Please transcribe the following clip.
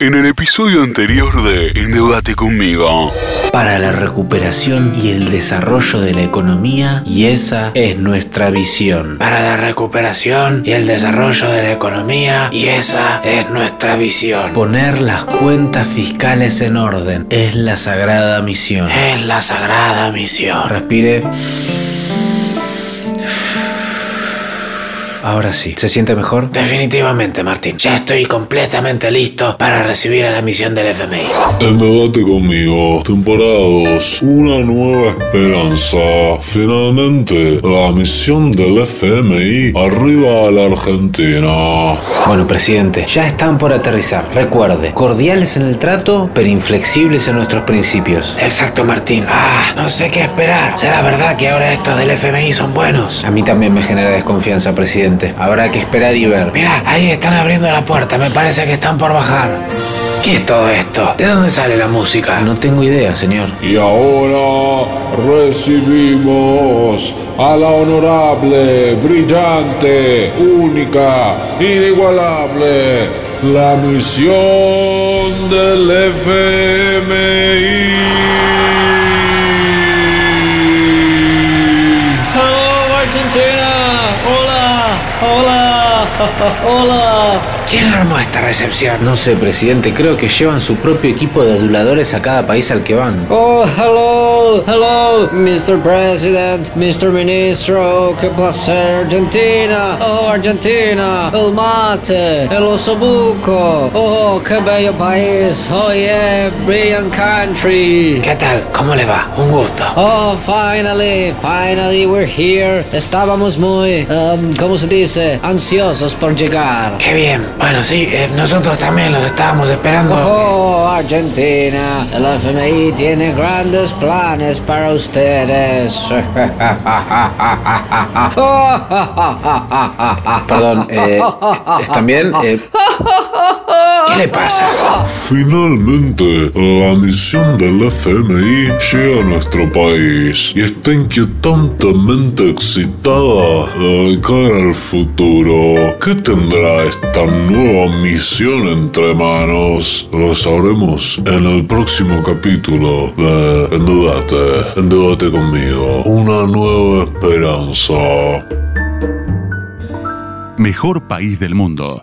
En el episodio anterior de Endeudate conmigo. para la recuperación y el desarrollo de la economía y esa es nuestra visión. Para la recuperación y el desarrollo de la economía y esa es nuestra visión. Poner las cuentas fiscales en orden es la sagrada misión. Es la sagrada misión. Respire. Ahora sí. ¿Se siente mejor? Definitivamente, Martín. Ya estoy completamente listo para recibir a la misión del FMI. Endeudate conmigo, temporada 2, una nueva esperanza. Finalmente, la misión del FMI arriba a la Argentina. Bueno, presidente, ya están por aterrizar. Recuerde, cordiales en el trato, pero inflexibles en nuestros principios. Exacto, Martín. Ah, no sé qué esperar. ¿Será verdad que ahora estos del FMI son buenos? A mí también me genera desconfianza, presidente. Habrá que esperar y ver. Mira, ahí están abriendo la puerta. Me parece que están por bajar. ¿Qué es todo esto? ¿De dónde sale la música? No tengo idea, señor. Y ahora recibimos a la honorable, brillante, única, inigualable, la misión del FMI. Hello, Argentina. Hola, hola, hola. ¿Quién armó esta recepción? No sé, presidente. Creo que llevan su propio equipo de aduladores a cada país al que van. Oh, hello, hello, Mr. President, Mr. Ministro, qué placer, Argentina, oh, Argentina, el mate, el osobuco, oh, qué bello país, oh yeah, brilliant country. ¿Qué tal? ¿Cómo le va? Un gusto. Oh, finally, finally, we're here. Estábamos muy, um, ¿cómo se dice? Ansiosos por llegar. Qué bien. Bueno, sí, eh, nosotros también los estábamos esperando. Oh, Argentina, el FMI tiene grandes planes para ustedes. Perdón, eh, ¿están bien? Eh, ¿Qué le pasa? Finalmente, la misión del FMI llega a nuestro país y está inquietantemente excitada de cara al futuro. ¿Qué tendrá esta nueva misión entre manos? Lo sabremos en el próximo capítulo de Endeudate, Endeudate conmigo. Una nueva esperanza. Mejor país del mundo.